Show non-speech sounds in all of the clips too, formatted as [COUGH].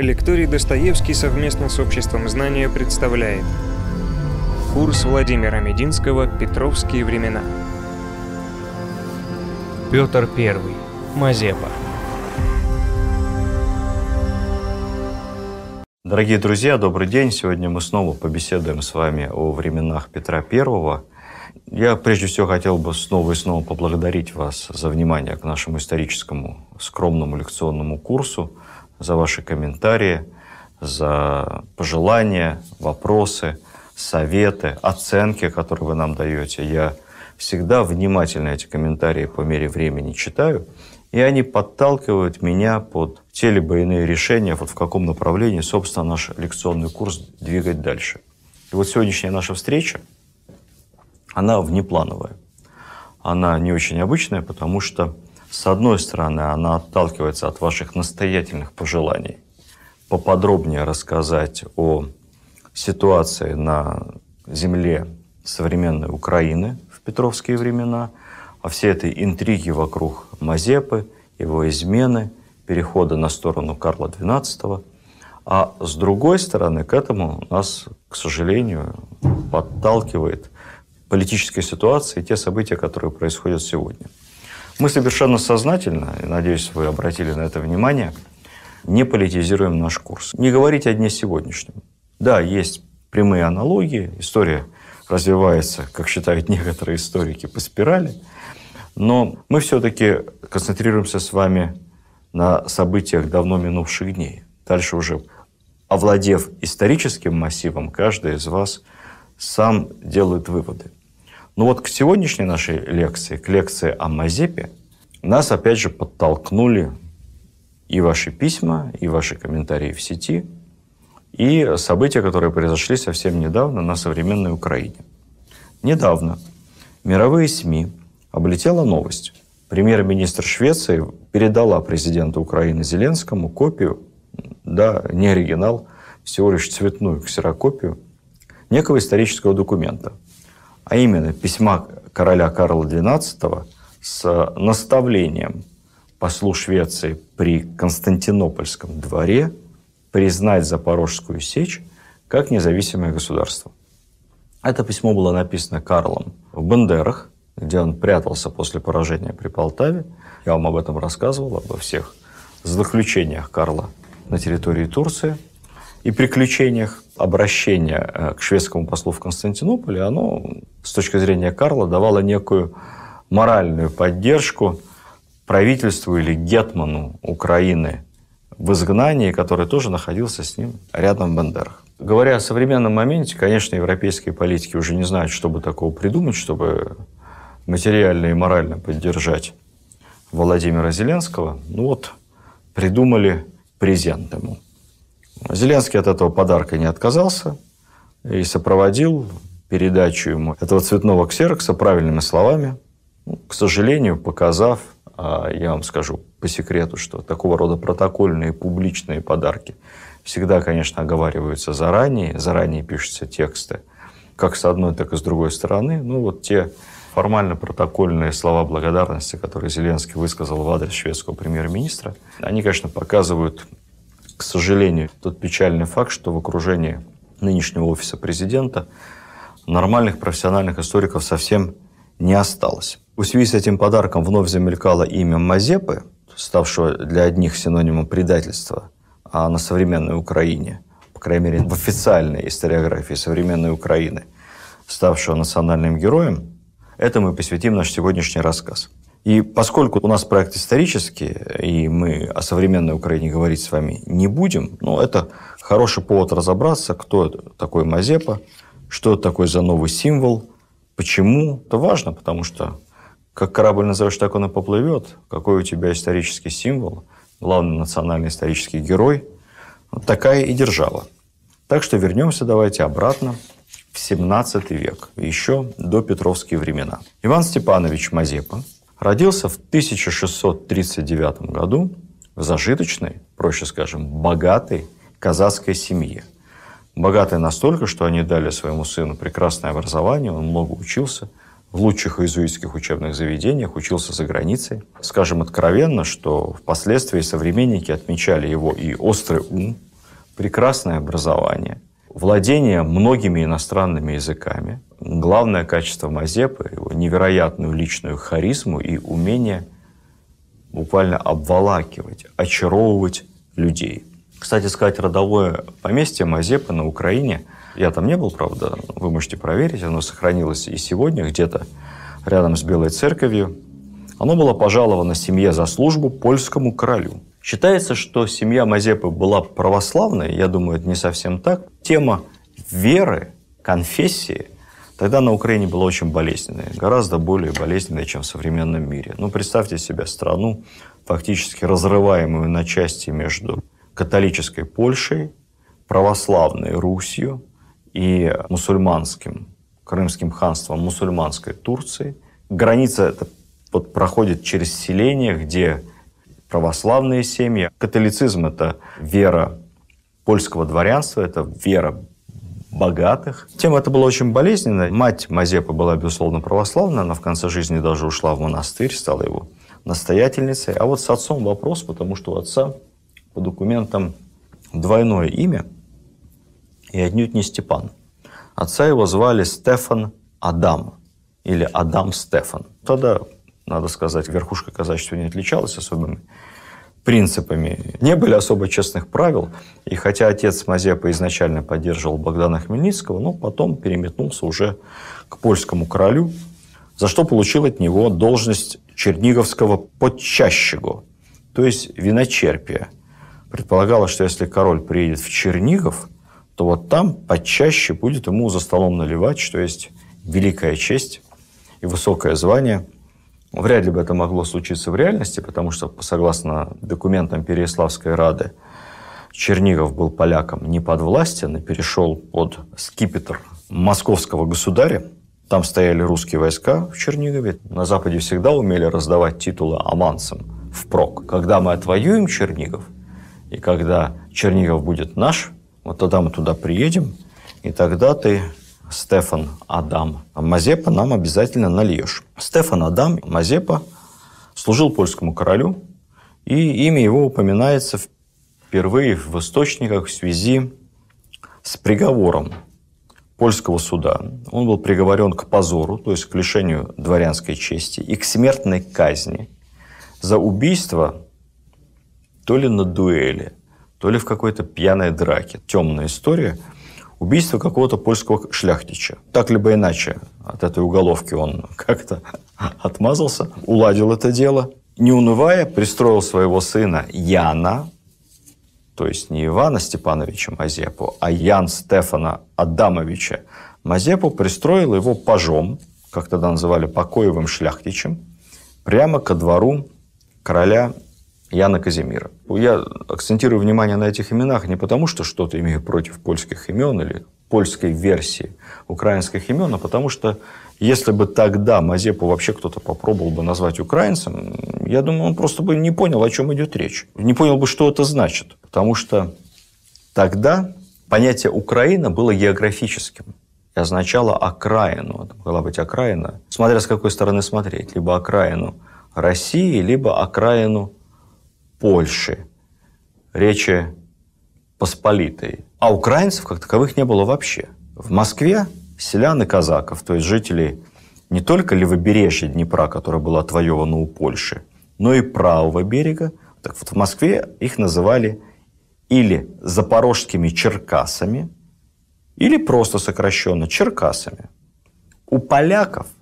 Лекторий Достоевский совместно с Обществом знания представляет Курс Владимира Мединского «Петровские времена». Петр I. Мазепа. Дорогие друзья, добрый день. Сегодня мы снова побеседуем с вами о временах Петра I. Я прежде всего хотел бы снова и снова поблагодарить вас за внимание к нашему историческому скромному лекционному курсу, за ваши комментарии, за пожелания, вопросы, советы, оценки, которые вы нам даете. Я всегда внимательно эти комментарии по мере времени читаю, и они подталкивают меня под те либо иные решения, вот в каком направлении, собственно, наш лекционный курс двигать дальше. И вот сегодняшняя наша встреча, она внеплановая. Она не очень обычная, потому что, с одной стороны, она отталкивается от ваших настоятельных пожеланий поподробнее рассказать о ситуации на земле современной Украины в петровские времена, о всей этой интриге вокруг Мазепы, его измены, перехода на сторону Карла XII. А с другой стороны, к этому нас, к сожалению, подталкивает политической ситуации и те события, которые происходят сегодня. Мы совершенно сознательно, надеюсь, вы обратили на это внимание, не политизируем наш курс. Не говорить о дне сегодняшнем. Да, есть прямые аналогии, история развивается, как считают некоторые историки, по спирали, но мы все-таки концентрируемся с вами на событиях давно минувших дней. Дальше уже, овладев историческим массивом, каждый из вас сам делает выводы. Но вот к сегодняшней нашей лекции, к лекции о Мазепе, нас опять же подтолкнули и ваши письма, и ваши комментарии в сети, и события, которые произошли совсем недавно на современной Украине. Недавно мировые СМИ облетела новость. Премьер-министр Швеции передала президенту Украины Зеленскому копию, да, не оригинал, всего лишь цветную ксерокопию некого исторического документа – а именно письма короля Карла XII с наставлением послу Швеции при Константинопольском дворе признать Запорожскую сечь как независимое государство. Это письмо было написано Карлом в Бендерах, где он прятался после поражения при Полтаве. Я вам об этом рассказывал, обо всех заключениях Карла на территории Турции и приключениях обращение э, к шведскому послу в Константинополе, оно с точки зрения Карла давало некую моральную поддержку правительству или гетману Украины в изгнании, который тоже находился с ним рядом в Бандерах. Говоря о современном моменте, конечно, европейские политики уже не знают, что бы такого придумать, чтобы материально и морально поддержать Владимира Зеленского. Ну вот, придумали презент ему – Зеленский от этого подарка не отказался и сопроводил передачу ему этого цветного ксерокса правильными словами, ну, к сожалению, показав, а я вам скажу по секрету, что такого рода протокольные публичные подарки всегда, конечно, оговариваются заранее, заранее пишутся тексты, как с одной, так и с другой стороны. Ну, вот те формально-протокольные слова благодарности, которые Зеленский высказал в адрес шведского премьер-министра, они, конечно, показывают к сожалению, тот печальный факт, что в окружении нынешнего офиса президента нормальных профессиональных историков совсем не осталось. В связи с этим подарком вновь замелькало имя Мазепы, ставшего для одних синонимом предательства, а на современной Украине, по крайней мере, в официальной историографии современной Украины, ставшего национальным героем, это мы посвятим наш сегодняшний рассказ. И поскольку у нас проект исторический, и мы о современной Украине говорить с вами не будем, ну, это хороший повод разобраться, кто такой Мазепа, что это такое за новый символ, почему. Это важно, потому что как корабль назовешь, так он и поплывет. Какой у тебя исторический символ, главный национальный исторический герой. Вот такая и держава. Так что вернемся давайте обратно в 17 век, еще до Петровские времена. Иван Степанович Мазепа – Родился в 1639 году в зажиточной, проще скажем, богатой казацкой семье. Богатой настолько, что они дали своему сыну прекрасное образование, он много учился в лучших иезуитских учебных заведениях, учился за границей. Скажем откровенно, что впоследствии современники отмечали его и острый ум, прекрасное образование, владение многими иностранными языками. Главное качество Мазепы – его невероятную личную харизму и умение буквально обволакивать, очаровывать людей. Кстати сказать, родовое поместье Мазепы на Украине, я там не был, правда, вы можете проверить, оно сохранилось и сегодня где-то рядом с Белой церковью. Оно было пожаловано семье за службу польскому королю. Считается, что семья Мазепы была православной, я думаю, это не совсем так. Тема веры, конфессии тогда на Украине была очень болезненная, гораздо более болезненная, чем в современном мире. Ну, представьте себе страну, фактически разрываемую на части между католической Польшей, православной Русью и мусульманским Крымским ханством мусульманской Турции. Граница это вот проходит через селения, где православные семьи. Католицизм – это вера польского дворянства, это вера богатых. Тема эта была очень болезненная. Мать Мазепы была, безусловно, православная. Она в конце жизни даже ушла в монастырь, стала его настоятельницей. А вот с отцом вопрос, потому что у отца по документам двойное имя и отнюдь не Степан. Отца его звали Стефан Адам или Адам Стефан. Тогда, надо сказать, верхушка казачества не отличалась особыми принципами. Не были особо честных правил. И хотя отец Мазепа изначально поддерживал Богдана Хмельницкого, но потом переметнулся уже к польскому королю, за что получил от него должность черниговского подчащего, то есть виночерпия. Предполагалось, что если король приедет в Чернигов – то вот там почаще будет ему за столом наливать, что есть великая честь и высокое звание. Вряд ли бы это могло случиться в реальности, потому что, согласно документам Переяславской Рады, Чернигов был полякам не подвластен и перешел под скипетр московского государя. Там стояли русские войска в Чернигове. На Западе всегда умели раздавать титулы аманцам впрок. Когда мы отвоюем Чернигов, и когда Чернигов будет наш, вот тогда мы туда приедем, и тогда ты, Стефан Адам Мазепа, нам обязательно нальешь. Стефан Адам Мазепа служил польскому королю, и имя его упоминается впервые в источниках в связи с приговором польского суда. Он был приговорен к позору, то есть к лишению дворянской чести и к смертной казни за убийство то ли на дуэли, то ли в какой-то пьяной драке. Темная история. Убийство какого-то польского шляхтича. Так либо иначе от этой уголовки он [LAUGHS] как-то отмазался, уладил это дело. Не унывая, пристроил своего сына Яна, то есть не Ивана Степановича Мазепу, а Ян Стефана Адамовича Мазепу, пристроил его пажом, как тогда называли, покоевым шляхтичем, прямо ко двору короля Яна Казимира. Я акцентирую внимание на этих именах не потому, что что-то имею против польских имен или польской версии украинских имен, а потому что если бы тогда Мазепу вообще кто-то попробовал бы назвать украинцем, я думаю, он просто бы не понял, о чем идет речь. Не понял бы, что это значит. Потому что тогда понятие Украина было географическим и означало окраину. Это могла быть окраина, смотря с какой стороны смотреть. Либо окраину России, либо окраину Польши, Речи Посполитой. А украинцев как таковых не было вообще. В Москве селян и казаков, то есть жителей не только левобережья Днепра, которое было отвоевано у Польши, но и правого берега. Так вот в Москве их называли или запорожскими черкасами, или просто сокращенно черкасами. У поляков –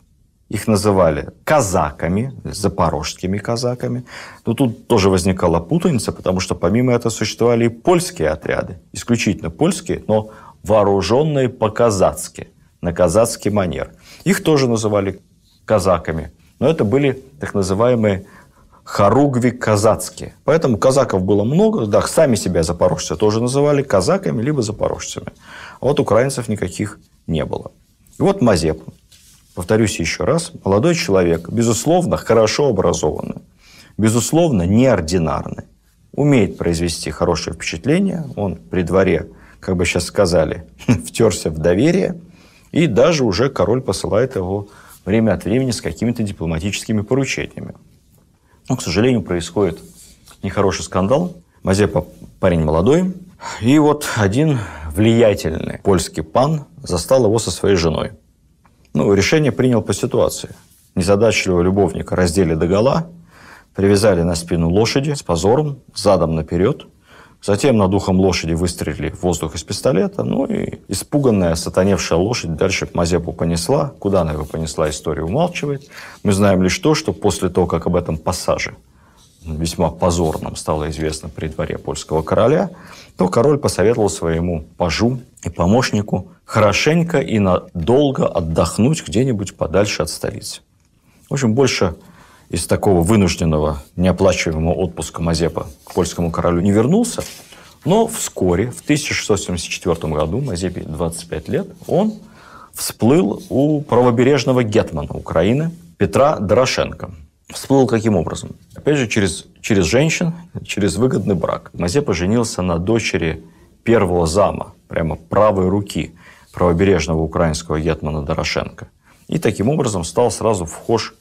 их называли казаками, запорожскими казаками. Но тут тоже возникала путаница, потому что помимо этого существовали и польские отряды. Исключительно польские, но вооруженные по-казацки, на казацкий манер. Их тоже называли казаками. Но это были так называемые хоругви казацкие. Поэтому казаков было много. Да, сами себя запорожцы тоже называли казаками либо запорожцами. А вот украинцев никаких не было. И вот Мазепа повторюсь еще раз, молодой человек, безусловно, хорошо образованный, безусловно, неординарный, умеет произвести хорошее впечатление, он при дворе, как бы сейчас сказали, [LAUGHS] втерся в доверие, и даже уже король посылает его время от времени с какими-то дипломатическими поручениями. Но, к сожалению, происходит нехороший скандал. Мазепа парень молодой, И вот один влиятельный польский пан застал его со своей женой. Ну, решение принял по ситуации. Незадачливого любовника раздели догола, привязали на спину лошади с позором, задом наперед – Затем над ухом лошади выстрелили в воздух из пистолета, ну и испуганная, сатаневшая лошадь дальше Мазепу понесла. Куда она его понесла, история умалчивает. Мы знаем лишь то, что после того, как об этом пассаже, весьма позорном, стало известно при дворе польского короля, то король посоветовал своему пажу и помощнику хорошенько и надолго отдохнуть где-нибудь подальше от столицы. В общем, больше из такого вынужденного неоплачиваемого отпуска Мазепа к польскому королю не вернулся, но вскоре, в 1674 году, Мазепе 25 лет, он всплыл у правобережного гетмана Украины Петра Дорошенко. Всплыл каким образом? Опять же, через, через женщин, через выгодный брак. Мазепа женился на дочери первого зама, прямо правой руки правобережного украинского гетмана Дорошенко. И таким образом стал сразу вхож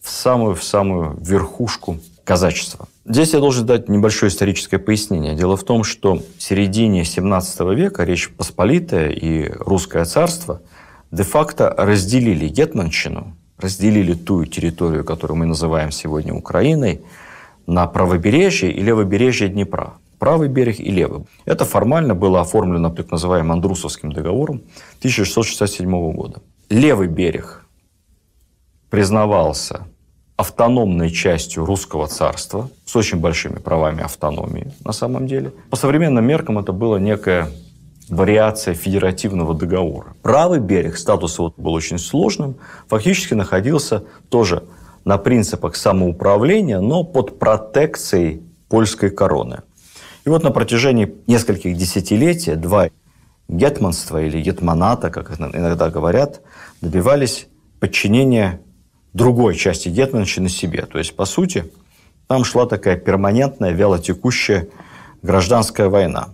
в самую, в самую верхушку казачества. Здесь я должен дать небольшое историческое пояснение. Дело в том, что в середине 17 века Речь Посполитая и Русское царство де-факто разделили Гетманщину, разделили ту территорию, которую мы называем сегодня Украиной, на правобережье и левобережье Днепра. Правый берег и левый. Это формально было оформлено так называемым Андрусовским договором 1667 года. Левый берег признавался автономной частью русского царства с очень большими правами автономии на самом деле. По современным меркам это была некая вариация федеративного договора. Правый берег, статус его был очень сложным, фактически находился тоже на принципах самоуправления, но под протекцией польской короны. И вот на протяжении нескольких десятилетий два гетманства или гетманата, как иногда говорят, добивались подчинения другой части Гетманщины себе. То есть, по сути, там шла такая перманентная, вялотекущая гражданская война.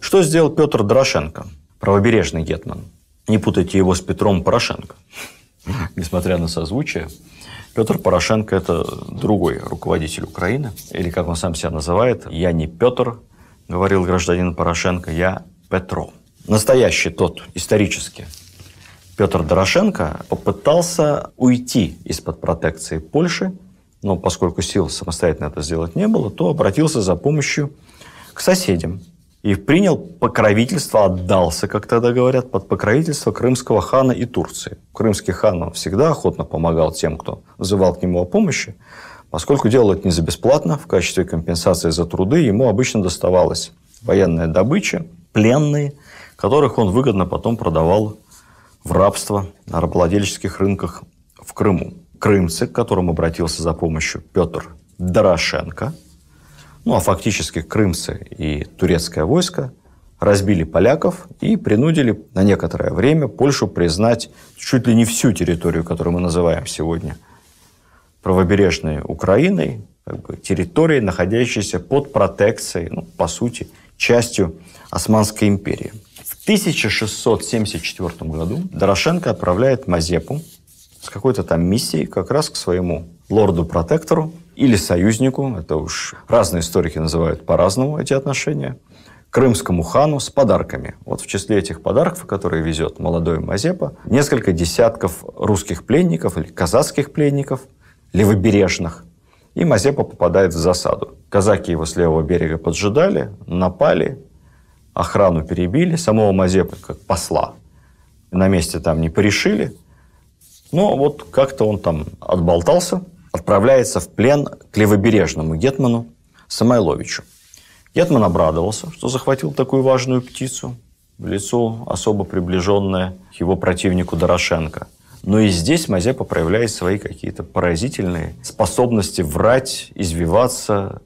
Что сделал Петр Дорошенко, правобережный гетман? Не путайте его с Петром Порошенко. [LAUGHS] Несмотря на созвучие, Петр Порошенко – это другой руководитель Украины. Или, как он сам себя называет, «Я не Петр», – говорил гражданин Порошенко, «я Петро». Настоящий тот, исторически, Петр Дорошенко попытался уйти из-под протекции Польши, но поскольку сил самостоятельно это сделать не было, то обратился за помощью к соседям и принял покровительство, отдался, как тогда говорят, под покровительство крымского хана и Турции. Крымский хан всегда охотно помогал тем, кто вызывал к нему о помощи, поскольку делал это не за бесплатно, в качестве компенсации за труды ему обычно доставалась военная добыча, пленные, которых он выгодно потом продавал в рабство на рабовладельческих рынках в Крыму. Крымцы, к которым обратился за помощью Петр Дорошенко, ну а фактически крымцы и турецкое войско разбили поляков и принудили на некоторое время Польшу признать чуть ли не всю территорию, которую мы называем сегодня правобережной Украиной, как бы территорией, находящейся под протекцией, ну, по сути, частью Османской империи. 1674 году Дорошенко отправляет Мазепу с какой-то там миссией как раз к своему лорду-протектору или союзнику, это уж разные историки называют по-разному эти отношения, крымскому хану с подарками. Вот в числе этих подарков, которые везет молодой Мазепа, несколько десятков русских пленников или казахских пленников, левобережных. И Мазепа попадает в засаду. Казаки его с левого берега поджидали, напали, охрану перебили, самого Мазепы как посла на месте там не порешили. Но вот как-то он там отболтался, отправляется в плен к левобережному гетману Самойловичу. Гетман обрадовался, что захватил такую важную птицу, в лицо особо приближенное к его противнику Дорошенко. Но и здесь Мазепа проявляет свои какие-то поразительные способности врать, извиваться,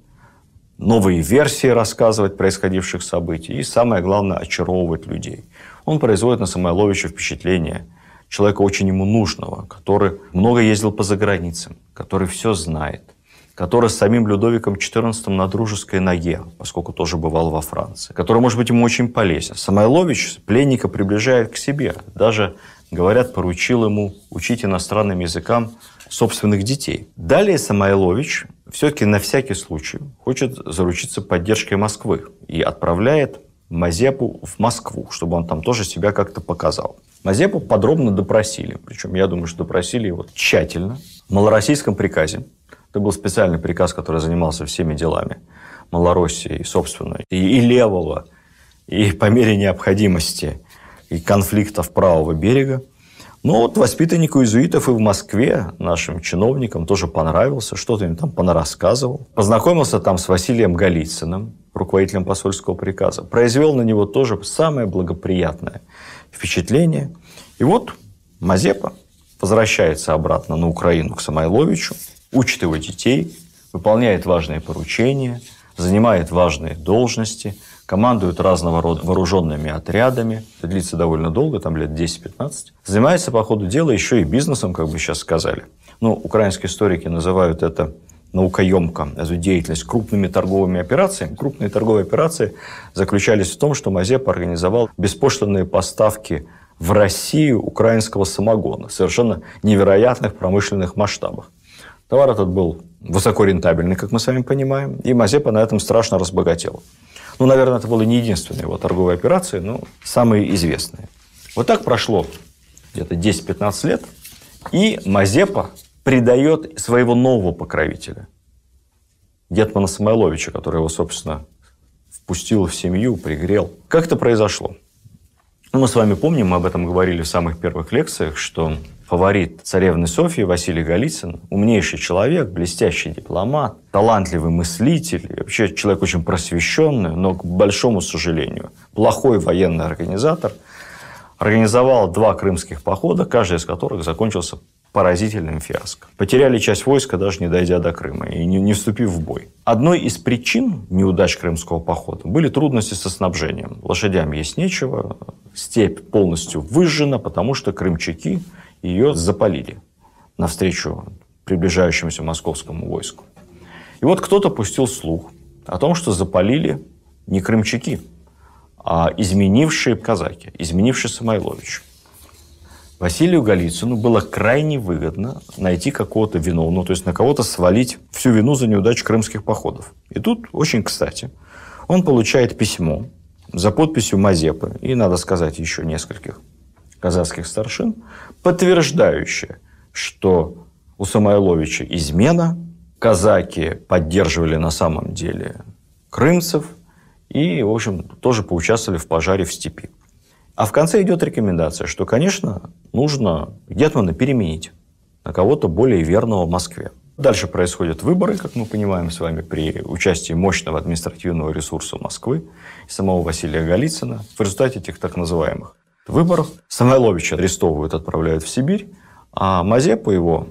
новые версии рассказывать происходивших событий и, самое главное, очаровывать людей. Он производит на Самойловича впечатление человека очень ему нужного, который много ездил по заграницам, который все знает, который с самим Людовиком XIV на дружеской ноге, поскольку тоже бывал во Франции, который, может быть, ему очень полезен. Самойлович пленника приближает к себе, даже, говорят, поручил ему учить иностранным языкам собственных детей. Далее Самойлович все-таки на всякий случай хочет заручиться поддержкой Москвы и отправляет Мазепу в Москву, чтобы он там тоже себя как-то показал. Мазепу подробно допросили, причем я думаю, что допросили его тщательно. В малороссийском приказе, это был специальный приказ, который занимался всеми делами Малороссии, собственно, и, и левого, и по мере необходимости, и конфликтов правого берега, но вот воспитаннику иезуитов и в Москве нашим чиновникам тоже понравился, что-то им там понарассказывал. Познакомился там с Василием Голицыным, руководителем посольского приказа. Произвел на него тоже самое благоприятное впечатление. И вот Мазепа возвращается обратно на Украину к Самойловичу, учит его детей, выполняет важные поручения, занимает важные должности – командует разного рода вооруженными отрядами. Это длится довольно долго, там лет 10-15. Занимается, по ходу дела, еще и бизнесом, как бы сейчас сказали. Ну, украинские историки называют это наукоемко, эту деятельность крупными торговыми операциями. Крупные торговые операции заключались в том, что Мазепа организовал беспошлинные поставки в Россию украинского самогона в совершенно невероятных промышленных масштабах. Товар этот был высоко рентабельный, как мы с вами понимаем, и Мазепа на этом страшно разбогател. Ну, наверное, это была не единственная его торговая операция, но самые известные. Вот так прошло где-то 10-15 лет, и Мазепа предает своего нового покровителя, Гетмана Самойловича, который его, собственно, впустил в семью, пригрел. Как это произошло? Ну, мы с вами помним, мы об этом говорили в самых первых лекциях, что фаворит царевны Софьи Василий Голицын, умнейший человек, блестящий дипломат, талантливый мыслитель, вообще человек очень просвещенный, но, к большому сожалению, плохой военный организатор, организовал два крымских похода, каждый из которых закончился поразительным фиаско. Потеряли часть войска, даже не дойдя до Крыма и не, не вступив в бой. Одной из причин неудач крымского похода были трудности со снабжением. Лошадям есть нечего, степь полностью выжжена, потому что крымчаки ее запалили навстречу приближающемуся московскому войску. И вот кто-то пустил слух о том, что запалили не крымчаки, а изменившие казаки, изменившие Самойлович. Василию Голицыну было крайне выгодно найти какого-то виновного, то есть на кого-то свалить всю вину за неудачу крымских походов. И тут очень кстати, он получает письмо за подписью Мазепы и, надо сказать, еще нескольких казахских старшин, подтверждающее, что у Самойловича измена, казаки поддерживали на самом деле крымцев и, в общем, тоже поучаствовали в пожаре в степи. А в конце идет рекомендация, что, конечно, нужно Гетмана переменить на кого-то более верного в Москве. Дальше происходят выборы, как мы понимаем с вами, при участии мощного административного ресурса Москвы и самого Василия Голицына в результате этих так называемых выборах. Самойловича арестовывают, отправляют в Сибирь, а Мазепу, его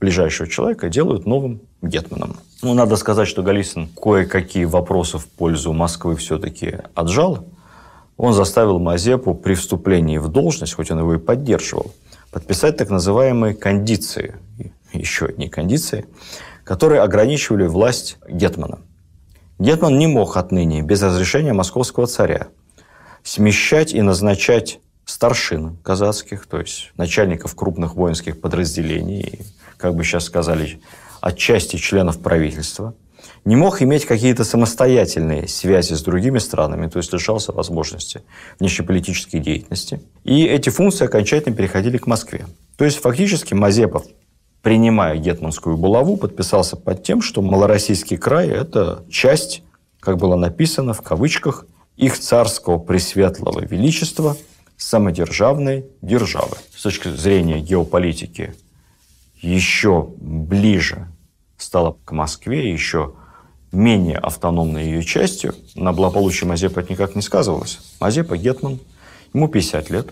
ближайшего человека, делают новым гетманом. Ну, надо сказать, что Голицын кое-какие вопросы в пользу Москвы все-таки отжал. Он заставил Мазепу при вступлении в должность, хоть он его и поддерживал, подписать так называемые кондиции, еще одни кондиции, которые ограничивали власть гетмана. Гетман не мог отныне без разрешения московского царя смещать и назначать старшин казацких, то есть начальников крупных воинских подразделений, как бы сейчас сказали, отчасти членов правительства, не мог иметь какие-то самостоятельные связи с другими странами, то есть лишался возможности внешнеполитической деятельности. И эти функции окончательно переходили к Москве. То есть фактически Мазепов, принимая гетманскую булаву, подписался под тем, что Малороссийский край – это часть, как было написано в кавычках, их царского пресветлого величества самодержавной державы. С точки зрения геополитики еще ближе стала к Москве, еще менее автономной ее частью. На благополучие Мазепа это никак не сказывалось. Мазепа Гетман, ему 50 лет,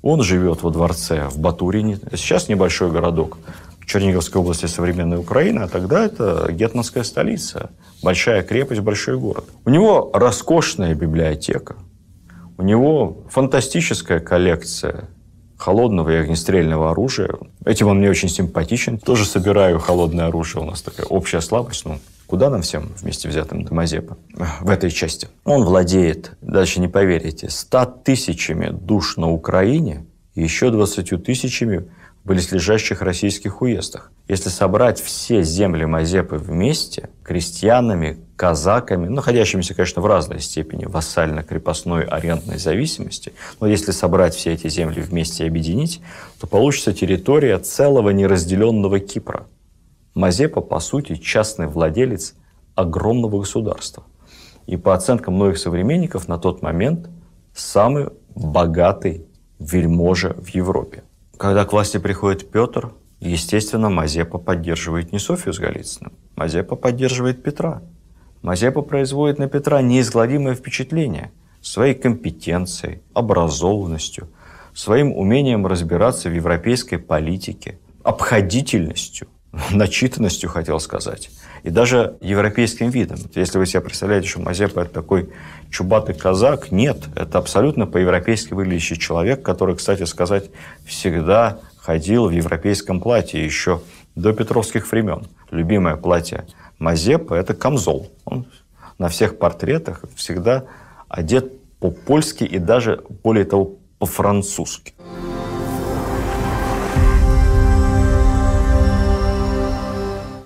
он живет во дворце в Батурине. Сейчас небольшой городок Черниговской области современной Украины, а тогда это гетманская столица, большая крепость, большой город. У него роскошная библиотека, у него фантастическая коллекция холодного и огнестрельного оружия. Этим он мне очень симпатичен. Тоже собираю холодное оружие. У нас такая общая слабость. Ну, куда нам всем вместе взятым до Мазепа в этой части? Он владеет, даже не поверите, 100 тысячами душ на Украине и еще 20 тысячами близлежащих российских уездах. Если собрать все земли Мазепы вместе, крестьянами, казаками, находящимися, конечно, в разной степени вассально-крепостной арендной зависимости, но если собрать все эти земли вместе и объединить, то получится территория целого неразделенного Кипра. Мазепа, по сути, частный владелец огромного государства. И по оценкам многих современников, на тот момент самый богатый вельможа в Европе. Когда к власти приходит Петр, естественно, Мазепа поддерживает не Софью с Голицыным, Мазепа поддерживает Петра. Мазепа производит на Петра неизгладимое впечатление своей компетенцией, образованностью, своим умением разбираться в европейской политике, обходительностью, [LAUGHS] начитанностью, хотел сказать, и даже европейским видом. Если вы себе представляете, что Мазепа – это такой чубатый казак, нет, это абсолютно по-европейски выглядящий человек, который, кстати сказать, всегда ходил в европейском платье еще до петровских времен. Любимое платье Мазепа – это камзол. Он на всех портретах всегда одет по-польски и даже, более того, по-французски.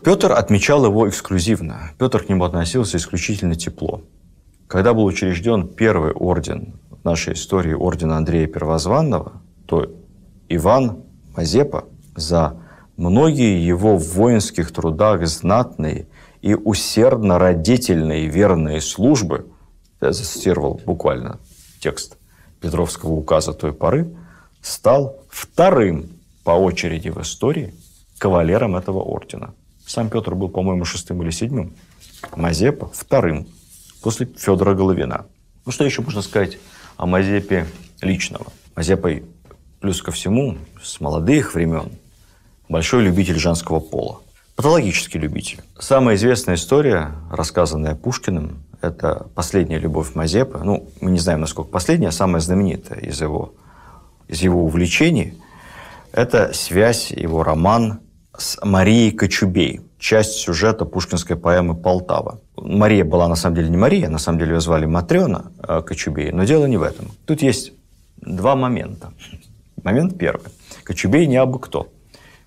Петр отмечал его эксклюзивно. Петр к нему относился исключительно тепло. Когда был учрежден первый орден в нашей истории, орден Андрея Первозванного, то Иван Мазепа за многие его в воинских трудах знатные и усердно родительные верные службы, я зацитировал буквально текст Петровского указа той поры, стал вторым по очереди в истории кавалером этого ордена. Сам Петр был, по-моему, шестым или седьмым. Мазепа вторым, после Федора Головина. Ну, что еще можно сказать о Мазепе личного? Мазепа, плюс ко всему, с молодых времен, большой любитель женского пола. Патологический любитель. Самая известная история, рассказанная Пушкиным, это последняя любовь Мазепы. Ну, мы не знаем, насколько последняя, а самая знаменитая из его, из его увлечений. Это связь, его роман с Марией Кочубей, часть сюжета пушкинской поэмы «Полтава». Мария была на самом деле не Мария, на самом деле ее звали Матрена э, Кочубей, но дело не в этом. Тут есть два момента. Момент первый. Кочубей не абы кто.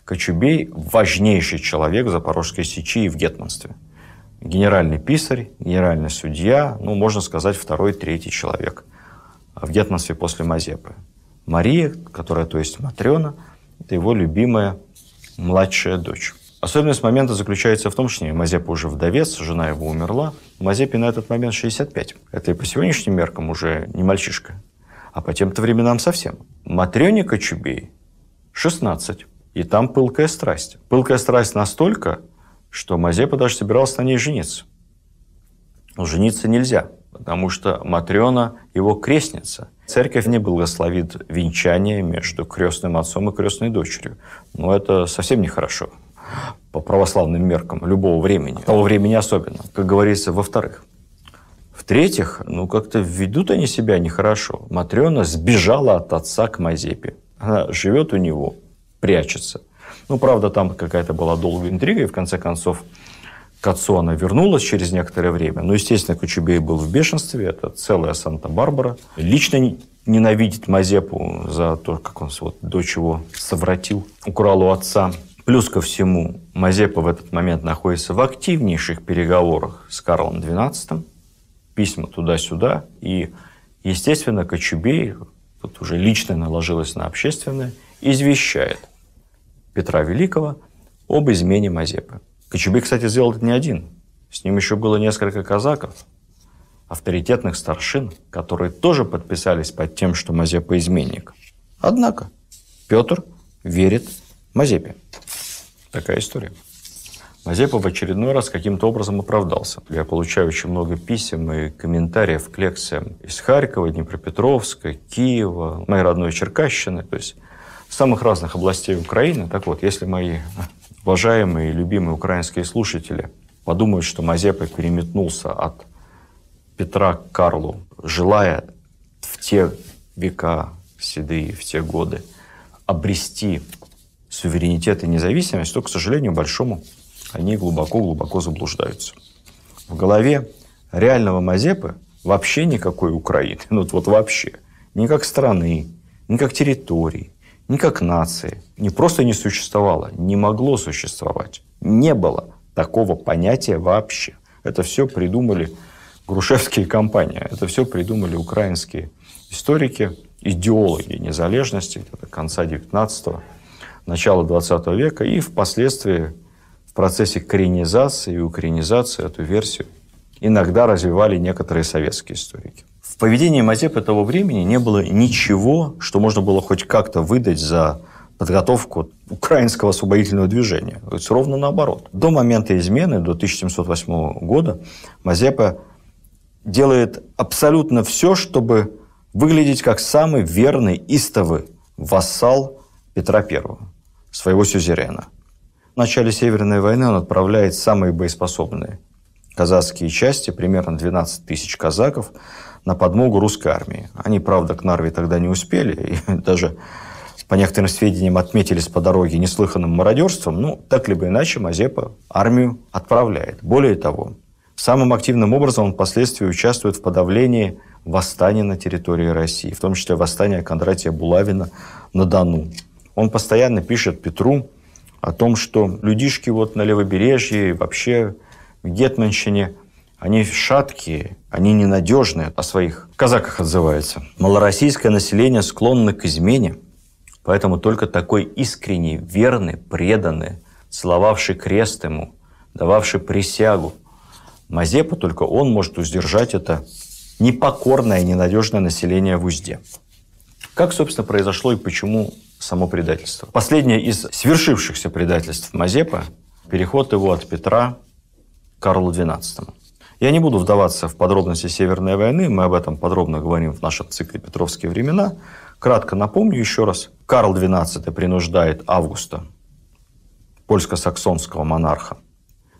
Кочубей – важнейший человек в Запорожской сечи и в гетманстве. Генеральный писарь, генеральный судья, ну, можно сказать, второй, третий человек в гетманстве после Мазепы. Мария, которая, то есть Матрена, это его любимая младшая дочь. Особенность момента заключается в том, что Мазепа уже вдовец, жена его умерла. Мазепе на этот момент 65. Это и по сегодняшним меркам уже не мальчишка, а по тем-то временам совсем. Матрёне Кочубей 16. И там пылкая страсть. Пылкая страсть настолько, что Мазепа даже собирался на ней жениться. Но жениться нельзя, потому что Матрена его крестница – Церковь не благословит венчание между крестным отцом и крестной дочерью. Но это совсем нехорошо по православным меркам любого времени, того времени особенно, как говорится, во-вторых. В-третьих, ну как-то ведут они себя нехорошо. Матрена сбежала от отца к Мазепе. Она живет у него, прячется. Ну, правда, там какая-то была долгая интрига, и в конце концов к отцу она вернулась через некоторое время. Но, естественно, Кочубей был в бешенстве. Это целая Санта-Барбара. Лично ненавидит Мазепу за то, как он вот, дочь его совратил, украл у отца. Плюс ко всему, Мазепа в этот момент находится в активнейших переговорах с Карлом XII. Письма туда-сюда. И, естественно, Кочубей, тут уже лично наложилось на общественное, извещает Петра Великого об измене Мазепы. Кочубей, кстати, сделал это не один. С ним еще было несколько казаков, авторитетных старшин, которые тоже подписались под тем, что Мазепа изменник. Однако Петр верит Мазепе. Такая история. Мазепа в очередной раз каким-то образом оправдался. Я получаю очень много писем и комментариев к лекциям из Харькова, Днепропетровска, Киева, моей родной Черкащины, то есть самых разных областей Украины. Так вот, если мои уважаемые и любимые украинские слушатели подумают, что Мазепа переметнулся от Петра к Карлу, желая в те века седые, в те годы обрести суверенитет и независимость, то, к сожалению, большому они глубоко-глубоко заблуждаются. В голове реального Мазепы вообще никакой Украины, [LAUGHS] ну вот вообще, ни как страны, ни как территории, ни как нации, не просто не существовало, не могло существовать. Не было такого понятия вообще. Это все придумали грушевские компании. Это все придумали украинские историки, идеологи незалежности конца 19-го, начала 20 века и впоследствии в процессе коренизации и украинизации эту версию иногда развивали некоторые советские историки. Поведении Мазепы того времени не было ничего, что можно было хоть как-то выдать за подготовку украинского освободительного движения. То ровно наоборот. До момента измены, до 1708 года, Мазепа делает абсолютно все, чтобы выглядеть как самый верный, истовый вассал Петра I, своего сюзерена. В начале Северной войны он отправляет самые боеспособные казацкие части, примерно 12 тысяч казаков, на подмогу русской армии. Они, правда, к Нарве тогда не успели, и [LAUGHS] даже по некоторым сведениям отметились по дороге неслыханным мародерством, ну, так либо иначе Мазепа армию отправляет. Более того, самым активным образом он впоследствии участвует в подавлении восстания на территории России, в том числе восстания Кондратия Булавина на Дону. Он постоянно пишет Петру о том, что людишки вот на левобережье, вообще в Гетманщине, они шаткие, они ненадежные, о своих казаках отзывается. Малороссийское население склонно к измене, Поэтому только такой искренний, верный, преданный, целовавший крест ему, дававший присягу, Мазепа, только он может удержать это непокорное, ненадежное население в узде. Как, собственно, произошло и почему само предательство? Последнее из свершившихся предательств Мазепа – переход его от Петра к Карлу XII. Я не буду вдаваться в подробности Северной войны, мы об этом подробно говорим в нашем цикле «Петровские времена», Кратко напомню еще раз. Карл XII принуждает Августа, польско-саксонского монарха,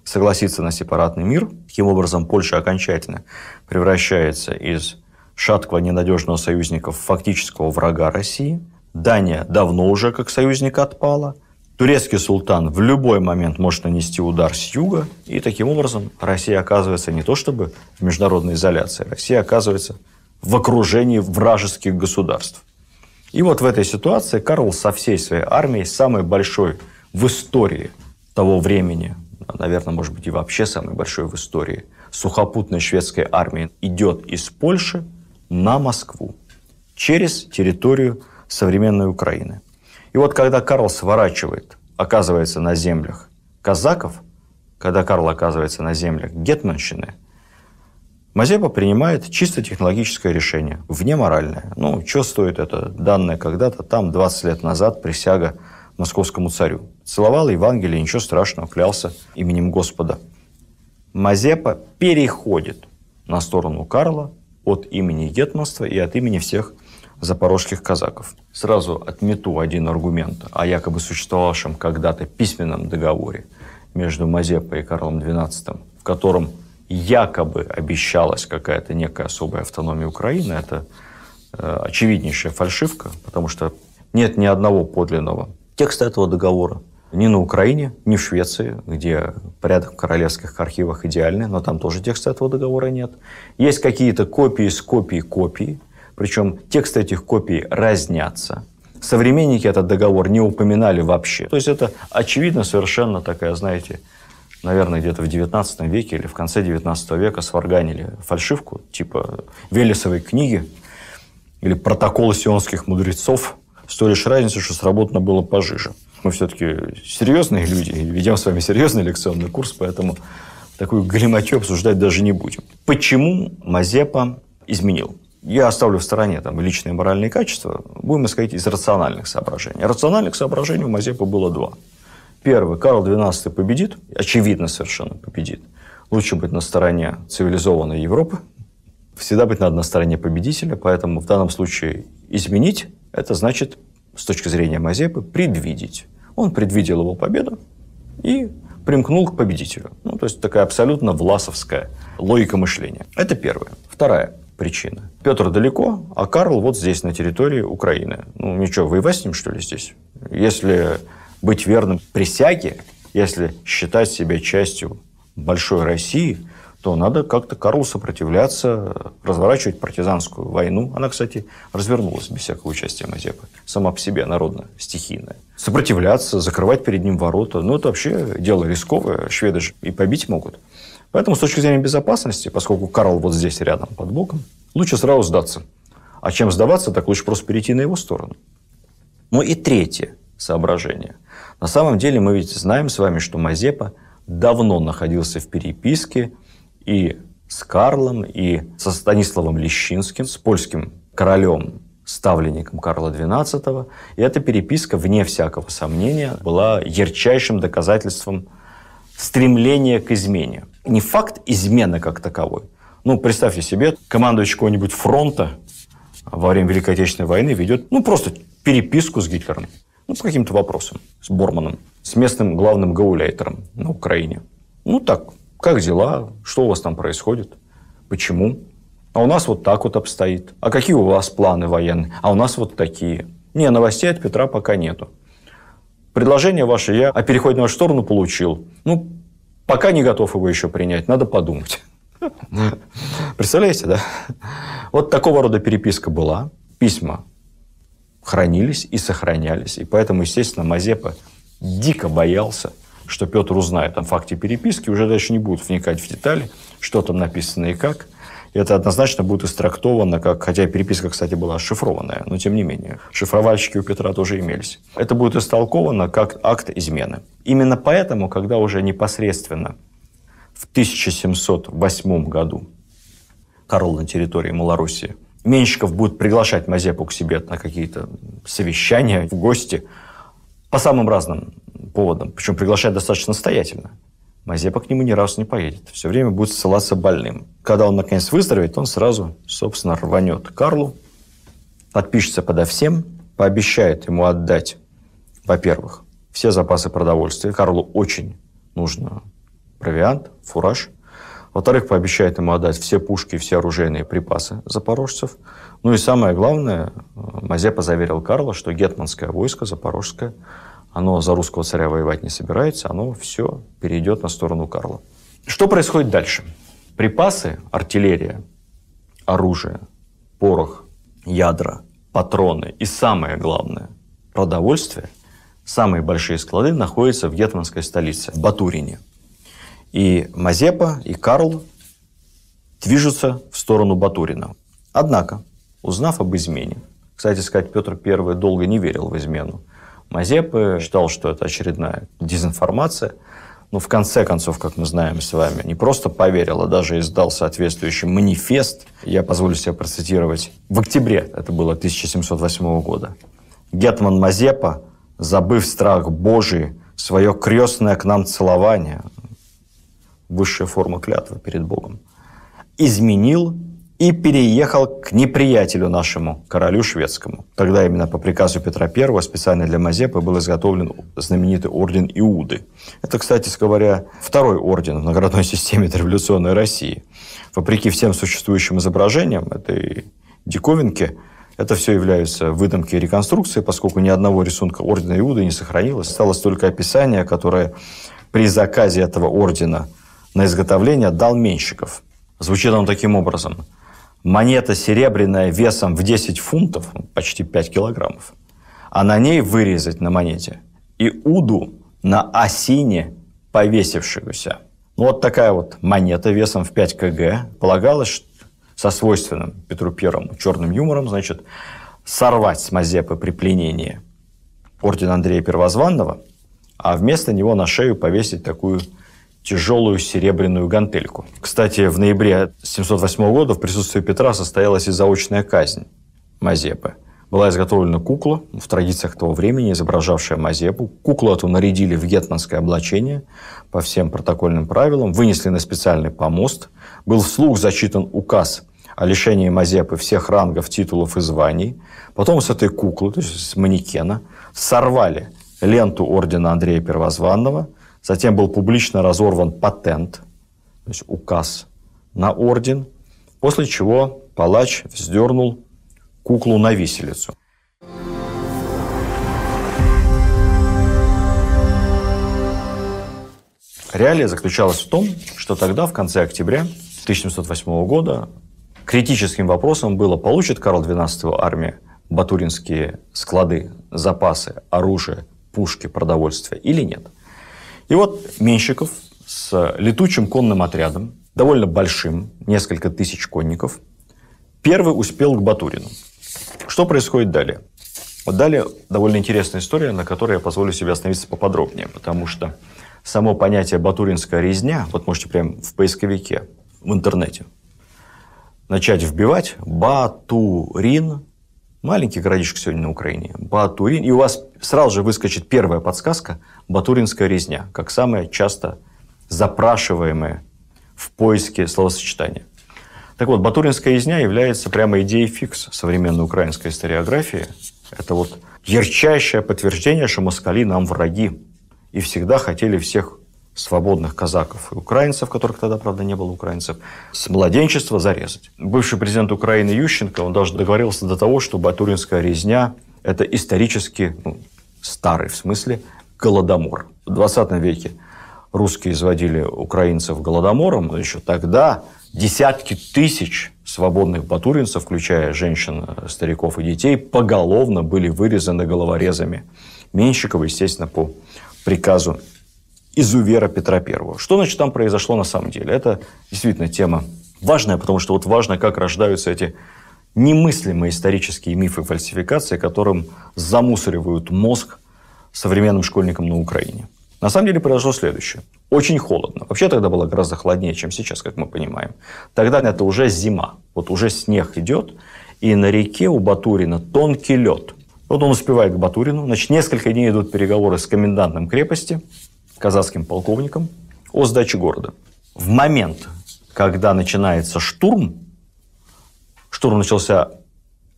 согласиться на сепаратный мир. Таким образом, Польша окончательно превращается из шаткого ненадежного союзника в фактического врага России. Дания давно уже как союзник отпала. Турецкий султан в любой момент может нанести удар с юга. И таким образом Россия оказывается не то чтобы в международной изоляции, Россия оказывается в окружении вражеских государств. И вот в этой ситуации Карл со всей своей армией, самой большой в истории того времени, наверное, может быть, и вообще самой большой в истории, сухопутной шведской армии, идет из Польши на Москву через территорию современной Украины. И вот когда Карл сворачивает, оказывается на землях казаков, когда Карл оказывается на землях Гетманщины – Мазепа принимает чисто технологическое решение, вне моральное. Ну, что стоит это данное когда-то, там, 20 лет назад, присяга московскому царю. Целовал Евангелие, ничего страшного, клялся именем Господа. Мазепа переходит на сторону Карла от имени Гетманства и от имени всех запорожских казаков. Сразу отмету один аргумент о якобы существовавшем когда-то письменном договоре между Мазепой и Карлом XII, в котором якобы обещалась какая-то некая особая автономия Украины, это э, очевиднейшая фальшивка, потому что нет ни одного подлинного текста этого договора. Ни на Украине, ни в Швеции, где порядок в королевских архивах идеальный, но там тоже текста этого договора нет. Есть какие-то копии с копий копий, причем тексты этих копий разнятся. Современники этот договор не упоминали вообще. То есть это очевидно совершенно такая, знаете, наверное, где-то в 19 веке или в конце 19 века сварганили фальшивку, типа Велесовой книги или протокола сионских мудрецов, с той лишь разницей, что сработано было пожиже. Мы все-таки серьезные люди, ведем с вами серьезный лекционный курс, поэтому такую галиматью обсуждать даже не будем. Почему Мазепа изменил? Я оставлю в стороне там, личные моральные качества, будем исходить из рациональных соображений. Рациональных соображений у Мазепы было два – Первый. Карл XII победит, очевидно совершенно победит. Лучше быть на стороне цивилизованной Европы. Всегда быть надо на стороне победителя, поэтому в данном случае изменить – это значит, с точки зрения Мазепы, предвидеть. Он предвидел его победу и примкнул к победителю. Ну, то есть такая абсолютно власовская логика мышления. Это первое. Вторая причина. Петр далеко, а Карл вот здесь, на территории Украины. Ну, ничего, воевать с ним, что ли, здесь? Если быть верным присяге, если считать себя частью большой России, то надо как-то Карлу сопротивляться, разворачивать партизанскую войну. Она, кстати, развернулась без всякого участия Мазепы. Сама по себе народно, стихийная. Сопротивляться, закрывать перед ним ворота. Ну, это вообще дело рисковое. Шведы же и побить могут. Поэтому с точки зрения безопасности, поскольку Карл вот здесь рядом, под боком, лучше сразу сдаться. А чем сдаваться, так лучше просто перейти на его сторону. Ну и третье соображение. На самом деле мы ведь знаем с вами, что Мазепа давно находился в переписке и с Карлом, и со Станиславом Лещинским, с польским королем, ставленником Карла XII. И эта переписка, вне всякого сомнения, была ярчайшим доказательством стремления к измене. Не факт измены как таковой. Ну, представьте себе, командующий какого-нибудь фронта во время Великой Отечественной войны ведет, ну, просто переписку с Гитлером. Ну, по каким-то вопросам. С Борманом. С местным главным гауляйтером на Украине. Ну, так, как дела? Что у вас там происходит? Почему? А у нас вот так вот обстоит. А какие у вас планы военные? А у нас вот такие. Не, новостей от Петра пока нету. Предложение ваше я о переходе на вашу сторону получил. Ну, пока не готов его еще принять, надо подумать. Представляете, да? Вот такого рода переписка была. Письма хранились и сохранялись. И поэтому, естественно, Мазепа дико боялся, что Петр узнает о факте переписки, уже дальше не будут вникать в детали, что там написано и как. Это однозначно будет истрактовано как, хотя переписка, кстати, была шифрованная, но тем не менее, шифровальщики у Петра тоже имелись. Это будет истолковано как акт измены. Именно поэтому, когда уже непосредственно в 1708 году Карл на территории Малоруссии Менщиков будет приглашать Мазепу к себе на какие-то совещания, в гости, по самым разным поводам. Причем приглашать достаточно настоятельно. Мазепа к нему ни разу не поедет. Все время будет ссылаться больным. Когда он наконец выздоровеет, он сразу, собственно, рванет Карлу, подпишется подо всем, пообещает ему отдать, во-первых, все запасы продовольствия. Карлу очень нужно провиант, фураж – во-вторых, пообещает ему отдать все пушки, все оружейные припасы запорожцев. Ну и самое главное, Мазепа заверил Карла, что гетманское войско запорожское, оно за русского царя воевать не собирается, оно все перейдет на сторону Карла. Что происходит дальше? Припасы, артиллерия, оружие, порох, ядра, патроны и самое главное, продовольствие, самые большие склады находятся в гетманской столице, в Батурине – и Мазепа, и Карл движутся в сторону Батурина. Однако, узнав об измене, кстати сказать, Петр I долго не верил в измену. Мазепа считал, что это очередная дезинформация. Но в конце концов, как мы знаем с вами, не просто поверил, а даже издал соответствующий манифест. Я позволю себе процитировать. В октябре, это было 1708 года. Гетман Мазепа, забыв страх Божий, свое крестное к нам целование, высшая форма клятвы перед Богом, изменил и переехал к неприятелю нашему, королю шведскому. Тогда именно по приказу Петра I специально для Мазепы был изготовлен знаменитый орден Иуды. Это, кстати говоря, второй орден в наградной [LAUGHS] системе революционной России. Вопреки всем существующим изображениям этой диковинки, это все являются выдумки и реконструкции, поскольку ни одного рисунка ордена Иуды не сохранилось. Осталось только описание, которое при заказе этого ордена – на изготовление дал Менщиков. Звучит он таким образом. Монета серебряная весом в 10 фунтов, почти 5 килограммов, а на ней вырезать на монете и уду на осине повесившегося. Ну, вот такая вот монета весом в 5 кг полагалось со свойственным Петру Первому черным юмором, значит, сорвать с Мазепы при пленении орден Андрея Первозванного, а вместо него на шею повесить такую тяжелую серебряную гантельку. Кстати, в ноябре 708 года в присутствии Петра состоялась и заочная казнь Мазепы. Была изготовлена кукла, в традициях того времени, изображавшая Мазепу. Куклу эту нарядили в гетманское облачение по всем протокольным правилам, вынесли на специальный помост. Был вслух зачитан указ о лишении Мазепы всех рангов, титулов и званий. Потом с этой куклы, то есть с манекена, сорвали ленту ордена Андрея Первозванного – Затем был публично разорван патент, то есть указ на орден, после чего палач вздернул куклу на виселицу. Реалия заключалась в том, что тогда, в конце октября 1708 года, критическим вопросом было, получит Карл XII армия батуринские склады, запасы, оружие, пушки, продовольствие или нет. И вот Менщиков с летучим конным отрядом, довольно большим, несколько тысяч конников, первый успел к Батурину. Что происходит далее? Вот далее довольно интересная история, на которой я позволю себе остановиться поподробнее, потому что само понятие «батуринская резня», вот можете прямо в поисковике, в интернете, начать вбивать «Батурин», маленький городишко сегодня на Украине, Батурин, и у вас сразу же выскочит первая подсказка «Батуринская резня», как самое часто запрашиваемое в поиске словосочетания. Так вот, Батуринская резня является прямо идеей фикс современной украинской историографии – это вот ярчайшее подтверждение, что москали нам враги. И всегда хотели всех свободных казаков и украинцев, которых тогда, правда, не было украинцев, с младенчества зарезать. Бывший президент Украины Ющенко, он даже договорился до того, что Батуринская резня – это исторически, ну, старый в смысле, голодомор. В 20 веке русские изводили украинцев голодомором, но еще тогда десятки тысяч свободных батуринцев, включая женщин, стариков и детей, поголовно были вырезаны головорезами Менщикова, естественно, по приказу изувера Петра I. Что, значит, там произошло на самом деле? Это действительно тема важная, потому что вот важно, как рождаются эти немыслимые исторические мифы и фальсификации, которым замусоривают мозг современным школьникам на Украине. На самом деле произошло следующее. Очень холодно. Вообще тогда было гораздо холоднее, чем сейчас, как мы понимаем. Тогда это уже зима. Вот уже снег идет, и на реке у Батурина тонкий лед. Вот он успевает к Батурину. Значит, несколько дней идут переговоры с комендантом крепости, казахским полковником, о сдаче города. В момент, когда начинается штурм, штурм начался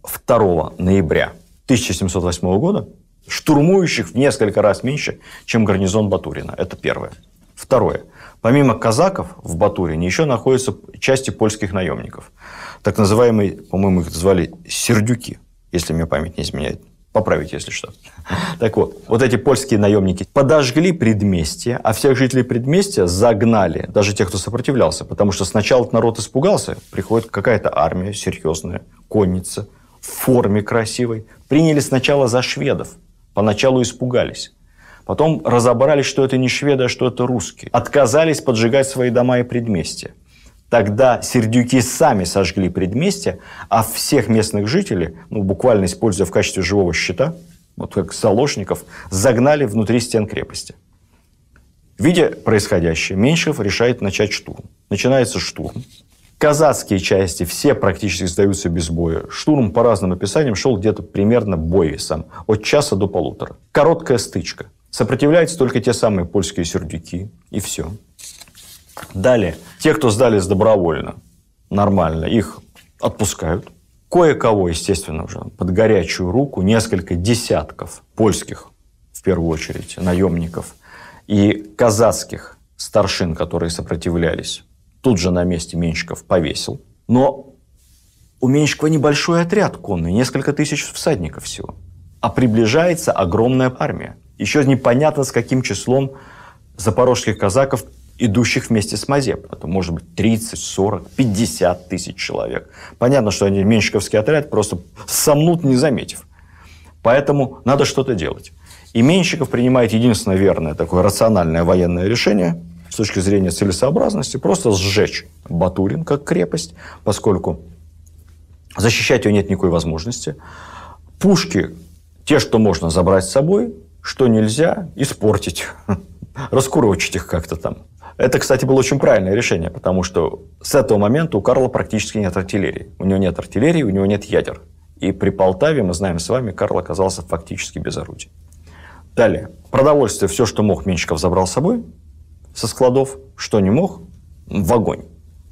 2 ноября 1708 года, штурмующих в несколько раз меньше, чем гарнизон Батурина. Это первое. Второе. Помимо казаков в Батурине еще находятся части польских наемников. Так называемые, по-моему, их звали сердюки, если мне память не изменяет. Поправить, если что. Так вот, вот эти польские наемники подожгли предместье, а всех жителей предместья загнали, даже тех, кто сопротивлялся, потому что сначала народ испугался, приходит какая-то армия серьезная, конница, в форме красивой, приняли сначала за шведов, Поначалу испугались. Потом разобрались, что это не шведы, а что это русские. Отказались поджигать свои дома и предместья. Тогда сердюки сами сожгли предместья, а всех местных жителей, ну, буквально используя в качестве живого щита, вот как заложников, загнали внутри стен крепости. Видя происходящее, Меньшев решает начать штурм. Начинается штурм. Казацкие части все практически сдаются без боя. Штурм по разным описаниям шел где-то примерно бой весом, от часа до полутора. Короткая стычка. Сопротивляются только те самые польские сердюки, и все. Далее, те, кто сдались добровольно, нормально, их отпускают. Кое-кого, естественно, уже под горячую руку, несколько десятков польских, в первую очередь, наемников и казацких старшин, которые сопротивлялись, тут же на месте Менщиков повесил. Но у Менщикова небольшой отряд конный, несколько тысяч всадников всего. А приближается огромная армия. Еще непонятно, с каким числом запорожских казаков, идущих вместе с Мазеп. Это может быть 30, 40, 50 тысяч человек. Понятно, что они Менщиковский отряд просто сомнут, не заметив. Поэтому надо что-то делать. И Менщиков принимает единственное верное такое рациональное военное решение – с точки зрения целесообразности просто сжечь Батурин как крепость, поскольку защищать ее нет никакой возможности. Пушки, те, что можно забрать с собой, что нельзя, испортить, [LAUGHS] раскурочить их как-то там. Это, кстати, было очень правильное решение, потому что с этого момента у Карла практически нет артиллерии. У него нет артиллерии, у него нет ядер. И при Полтаве, мы знаем с вами, Карл оказался фактически без орудий. Далее. Продовольствие, все, что мог, Менщиков забрал с собой со складов, что не мог, в огонь.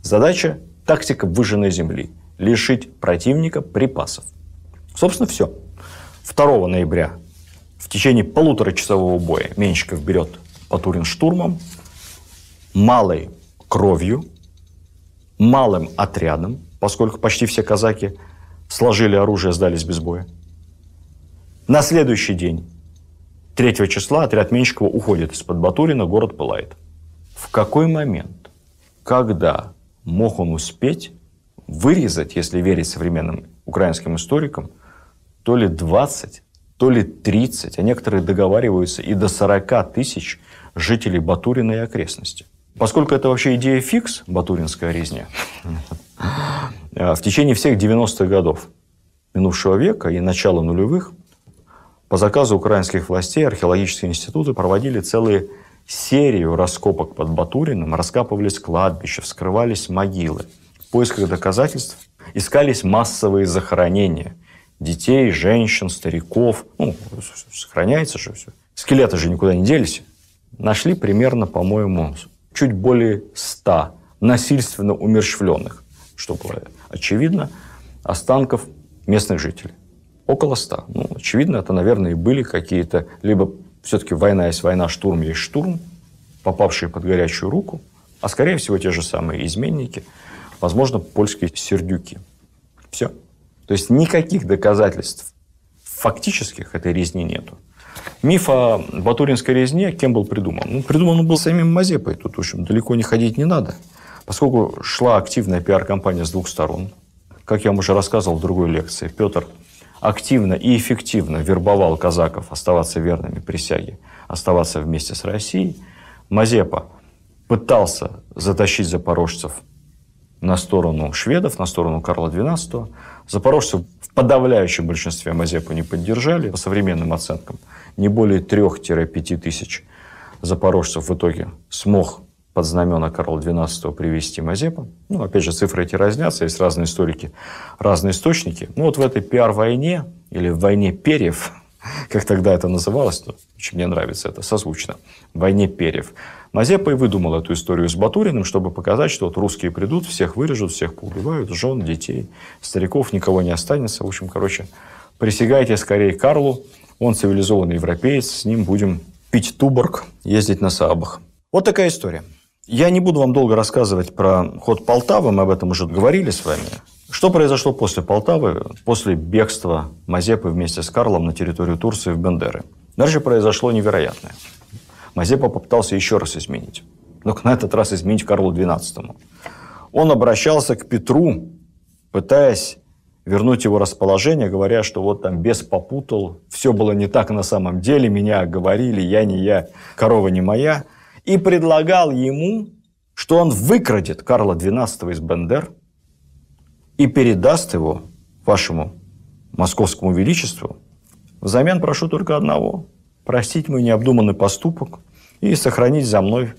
Задача – тактика выжженной земли. Лишить противника припасов. Собственно, все. 2 ноября в течение полуторачасового боя Менщиков берет Батурин штурмом, малой кровью, малым отрядом, поскольку почти все казаки сложили оружие, сдались без боя. На следующий день, 3 числа, отряд Менщикова уходит из-под Батурина, город пылает. в какой момент, когда мог он успеть вырезать, если верить современным украинским историкам, то ли 20, то ли 30, а некоторые договариваются и до 40 тысяч жителей Батурина и окрестности. Поскольку это вообще идея фикс, батуринская резня, в течение всех 90-х годов минувшего века и начала нулевых по заказу украинских властей археологические институты проводили целые серию раскопок под Батуриным, раскапывались кладбища, вскрывались могилы. В поисках доказательств искались массовые захоронения детей, женщин, стариков. Ну, сохраняется же все. Скелеты же никуда не делись. Нашли примерно, по-моему, чуть более ста насильственно умерщвленных, что было очевидно, останков местных жителей. Около ста. Ну, очевидно, это, наверное, и были какие-то либо все-таки война есть война, штурм есть штурм, попавшие под горячую руку, а скорее всего те же самые изменники, возможно, польские сердюки. Все. То есть никаких доказательств фактических этой резни нету. Миф о Батуринской резне кем был придуман? Ну, придуман он был самим Мазепой. Тут, в общем, далеко не ходить не надо. Поскольку шла активная пиар-компания с двух сторон, как я вам уже рассказывал в другой лекции, Петр активно и эффективно вербовал казаков оставаться верными присяге, оставаться вместе с Россией. Мазепа пытался затащить запорожцев на сторону шведов, на сторону Карла XII. Запорожцы в подавляющем большинстве Мазепу не поддержали. По современным оценкам, не более 3-5 тысяч запорожцев в итоге смог под знамена Карла XII привести Мазепа. Ну, опять же, цифры эти разнятся, есть разные историки, разные источники. Ну, вот в этой пиар-войне, или в войне перьев, как тогда это называлось, то, очень мне нравится это, созвучно, войне перьев, Мазепа и выдумал эту историю с Батуриным, чтобы показать, что вот русские придут, всех вырежут, всех поубивают, жен, детей, стариков, никого не останется. В общем, короче, присягайте скорее Карлу, он цивилизованный европеец, с ним будем пить туборг, ездить на Саабах. Вот такая история. Я не буду вам долго рассказывать про ход Полтавы, мы об этом уже говорили с вами. Что произошло после Полтавы, после бегства Мазепы вместе с Карлом на территорию Турции в Бендеры? Дальше произошло невероятное. Мазепа попытался еще раз изменить. Но на этот раз изменить Карлу XII. Он обращался к Петру, пытаясь вернуть его расположение, говоря, что вот там бес попутал, все было не так на самом деле, меня говорили, я не я, корова не моя – и предлагал ему, что он выкрадет Карла XII из Бендер и передаст его вашему московскому величеству. Взамен прошу только одного – простить мой необдуманный поступок и сохранить за мной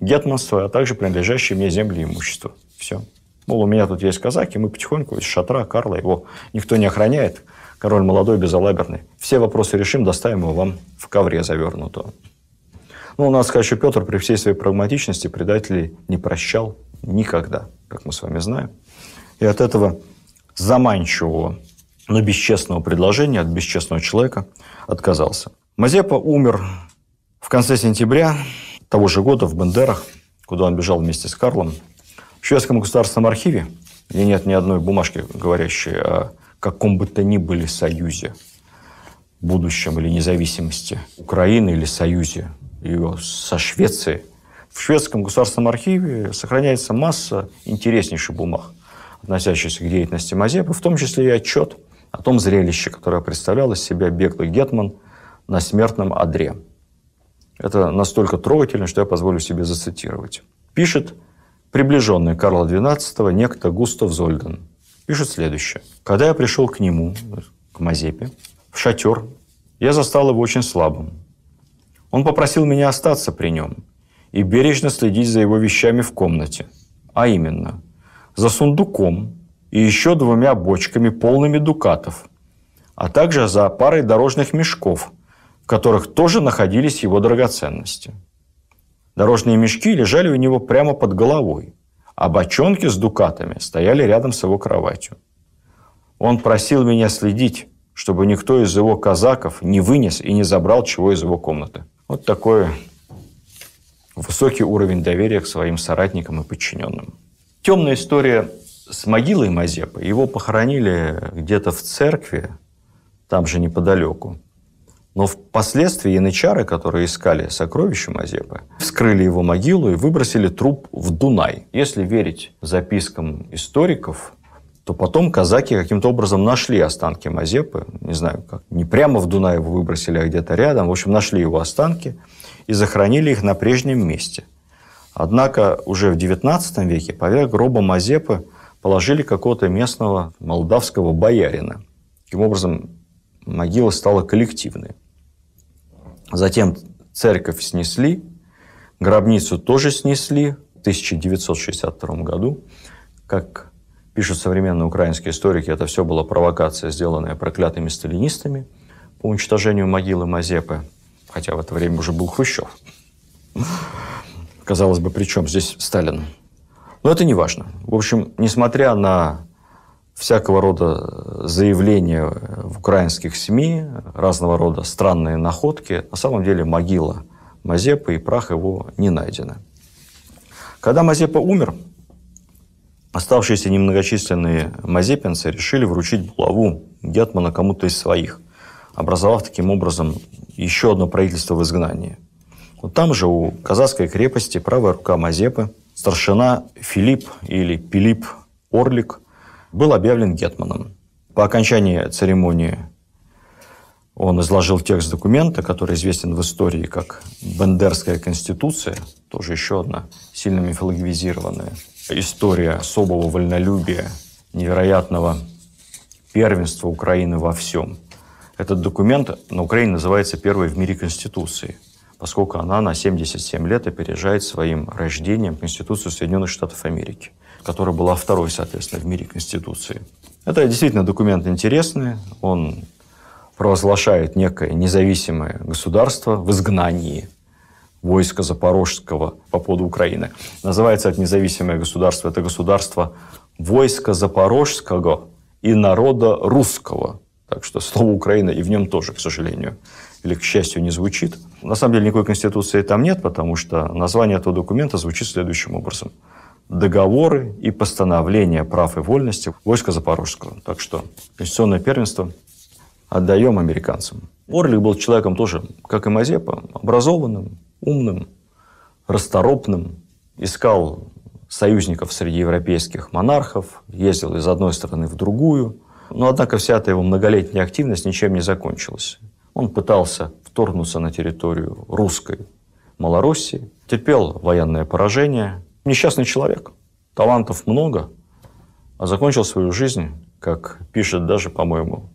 гетманство, а также принадлежащие мне земли и имущество. Все. Мол, у меня тут есть казаки, мы потихоньку из шатра Карла, его никто не охраняет, король молодой, безалаберный. Все вопросы решим, доставим его вам в ковре завернутого. Ну, у нас что Петр при всей своей прагматичности предателей не прощал никогда, как мы с вами знаем. И от этого заманчивого, но бесчестного предложения от бесчестного человека отказался. Мазепа умер в конце сентября того же года в Бендерах, куда он бежал вместе с Карлом. В шведском государственном архиве, где нет ни одной бумажки, говорящей о каком бы то ни были союзе, будущем или независимости Украины или союзе ее со Швецией. В шведском государственном архиве сохраняется масса интереснейших бумаг, относящихся к деятельности Мазепы, в том числе и отчет о том зрелище, которое представлял из себя беглый Гетман на смертном одре. Это настолько трогательно, что я позволю себе зацитировать. Пишет приближенный Карла XII некто Густав Зольден. Пишет следующее. «Когда я пришел к нему, к Мазепе, в шатер, я застал его очень слабым. Он попросил меня остаться при нем и бережно следить за его вещами в комнате. А именно, за сундуком и еще двумя бочками, полными дукатов, а также за парой дорожных мешков, в которых тоже находились его драгоценности. Дорожные мешки лежали у него прямо под головой, а бочонки с дукатами стояли рядом с его кроватью. Он просил меня следить, чтобы никто из его казаков не вынес и не забрал чего из его комнаты. Вот такой высокий уровень доверия к своим соратникам и подчиненным. Темная история с могилой Мазепы. Его похоронили где-то в церкви, там же неподалеку. Но впоследствии янычары, которые искали сокровища Мазепы, вскрыли его могилу и выбросили труп в Дунай. Если верить запискам историков, то потом казаки каким-то образом нашли останки Мазепы. Не знаю, как. Не прямо в Дунай его выбросили, а где-то рядом. В общем, нашли его останки и захоронили их на прежнем месте. Однако уже в XIX веке поверх гроба Мазепы положили какого-то местного молдавского боярина. Таким образом, могила стала коллективной. Затем церковь снесли, гробницу тоже снесли в 1962 году. Как пишут современные украинские историки, это все была провокация, сделанная проклятыми сталинистами по уничтожению могилы Мазепы, хотя в это время уже был Хрущев. Казалось бы, при чем здесь Сталин? Но это не важно. В общем, несмотря на всякого рода заявления в украинских СМИ, разного рода странные находки, на самом деле могила Мазепы и прах его не найдены. Когда Мазепа умер, оставшиеся немногочисленные мазепинцы решили вручить булаву Гетмана кому-то из своих, образовав таким образом еще одно правительство в изгнании. Вот там же у казахской крепости правая рука Мазепы, старшина Филипп или Пилип Орлик – был объявлен гетманом. По окончании церемонии он изложил текст документа, который известен в истории как «Бендерская конституция», тоже еще одна сильно мифологизированная история особого вольнолюбия, невероятного первенства Украины во всем. Этот документ на Украине называется первой в мире Конституцией, поскольку она на 77 лет опережает своим рождением Конституцию Соединенных Штатов Америки которая была второй, соответственно, в мире Конституции. Это действительно документ интересный. Он провозглашает некое независимое государство в изгнании войска Запорожского по поводу Украины. Называется это независимое государство. Это государство войска Запорожского и народа русского. Так что слово Украина и в нем тоже, к сожалению, или к счастью, не звучит. На самом деле никакой конституции там нет, потому что название этого документа звучит следующим образом – договоры и постановления прав и вольности войска Запорожского. Так что конституционное первенство отдаем американцам. Орлик был человеком тоже, как и Мазепа, образованным, умным, расторопным, искал союзников среди европейских монархов, ездил из одной страны в другую. Но, однако, вся эта его многолетняя активность ничем не закончилась. Он пытался вторгнуться на территорию русской Малороссии, терпел военное поражение, несчастный человек. Талантов много, а закончил свою жизнь, как пишет даже, по-моему,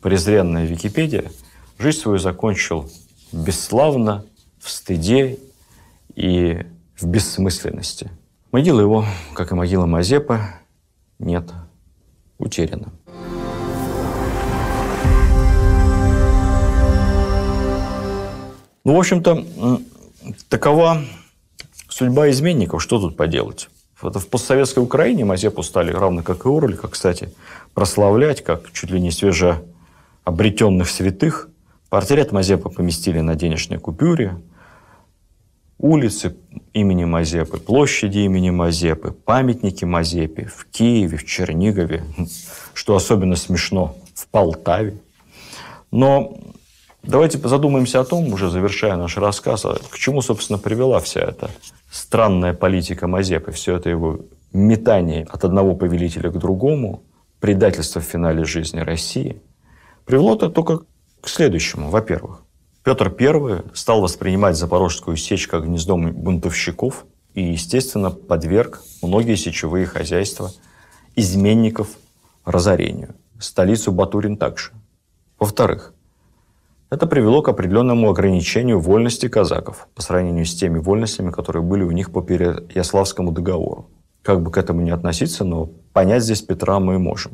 презренная Википедия, жизнь свою закончил бесславно, в стыде и в бессмысленности. Могила его, как и могила Мазепа, нет, утеряна. Ну, в общем-то, такова Судьба изменников, что тут поделать? Это в постсоветской Украине Мазепу стали, равно как и Орлика, кстати, прославлять как чуть ли не свеже обретенных святых. Портрет Мазепы поместили на денежной купюре. Улицы имени Мазепы, площади имени Мазепы, памятники Мазепе в Киеве, в Чернигове, что особенно смешно, в Полтаве. Но давайте задумаемся о том, уже завершая наш рассказ, а к чему, собственно, привела вся эта странная политика Мазепы, все это его метание от одного повелителя к другому, предательство в финале жизни России, привело это только к следующему. Во-первых, Петр I стал воспринимать Запорожскую сечь как гнездо бунтовщиков и, естественно, подверг многие сечевые хозяйства изменников разорению. Столицу Батурин также. Во-вторых, это привело к определенному ограничению вольности казаков по сравнению с теми вольностями, которые были у них по Переяславскому договору. Как бы к этому не относиться, но понять здесь Петра мы можем.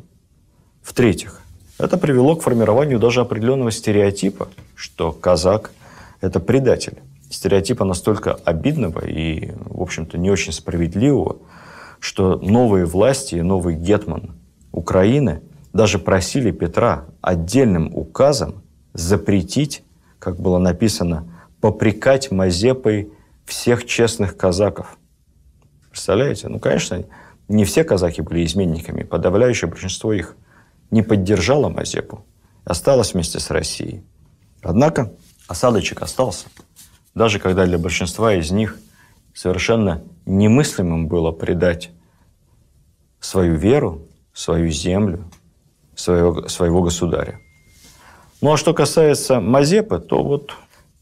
В-третьих, это привело к формированию даже определенного стереотипа, что казак – это предатель. Стереотипа настолько обидного и, в общем-то, не очень справедливого, что новые власти и новый гетман Украины даже просили Петра отдельным указом запретить, как было написано, попрекать Мазепой всех честных казаков. Представляете? Ну, конечно, не все казаки были изменниками. Подавляющее большинство их не поддержало Мазепу, осталось вместе с Россией. Однако осадочек остался, даже когда для большинства из них совершенно немыслимым было предать свою веру, свою землю, своего, своего государя. Ну а что касается Мазепы, то вот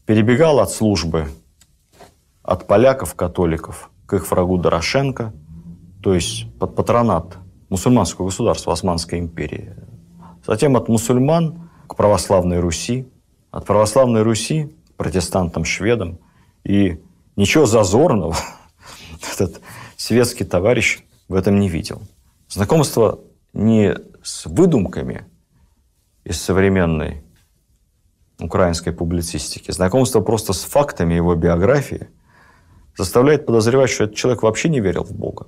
перебегал от службы от поляков-католиков к их врагу Дорошенко, то есть под патронат мусульманского государства Османской империи. Затем от мусульман к православной Руси, от православной Руси к протестантам-шведам. И ничего зазорного [LAUGHS] этот светский товарищ в этом не видел. Знакомство не с выдумками из современной украинской публицистики, знакомство просто с фактами его биографии заставляет подозревать, что этот человек вообще не верил в Бога.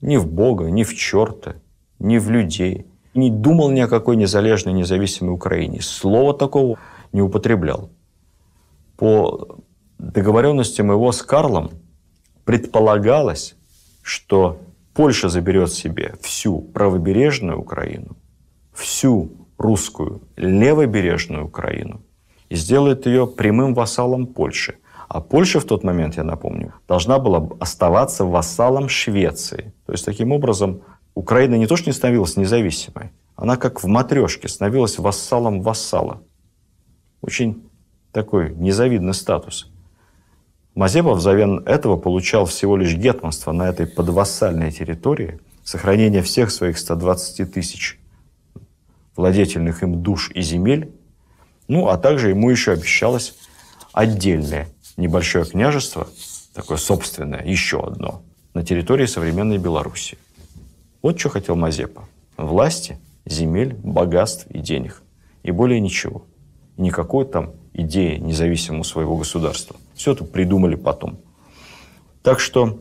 Ни в Бога, ни в черта, ни в людей. Не думал ни о какой незалежной, независимой Украине. Слова такого не употреблял. По договоренностям его с Карлом предполагалось, что Польша заберет себе всю правобережную Украину, всю русскую левобережную Украину и сделает ее прямым вассалом Польши. А Польша в тот момент, я напомню, должна была оставаться вассалом Швеции. То есть, таким образом, Украина не то что не становилась независимой, она как в матрешке становилась вассалом вассала. Очень такой незавидный статус. Мазепа взамен этого получал всего лишь гетманство на этой подвассальной территории, сохранение всех своих 120 тысяч владетельных им душ и земель, ну, а также ему еще обещалось отдельное небольшое княжество, такое собственное, еще одно, на территории современной Беларуси. Вот что хотел Мазепа. Власти, земель, богатств и денег. И более ничего. никакой там идеи независимого своего государства. Все это придумали потом. Так что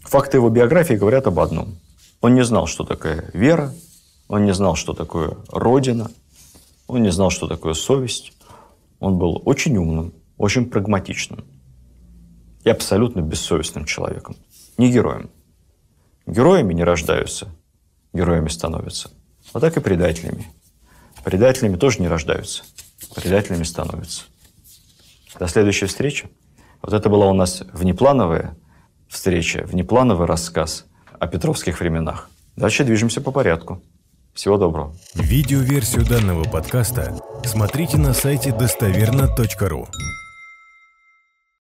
факты его биографии говорят об одном. Он не знал, что такое вера, он не знал, что такое родина, он не знал, что такое совесть. Он был очень умным, очень прагматичным и абсолютно бессовестным человеком. Не героем. Героями не рождаются, героями становятся. А так и предателями. Предателями тоже не рождаются, предателями становятся. До следующей встречи. Вот это была у нас внеплановая встреча, внеплановый рассказ о петровских временах. Дальше движемся по порядку. Всего доброго. Видеоверсию данного подкаста смотрите на сайте достоверно.ру.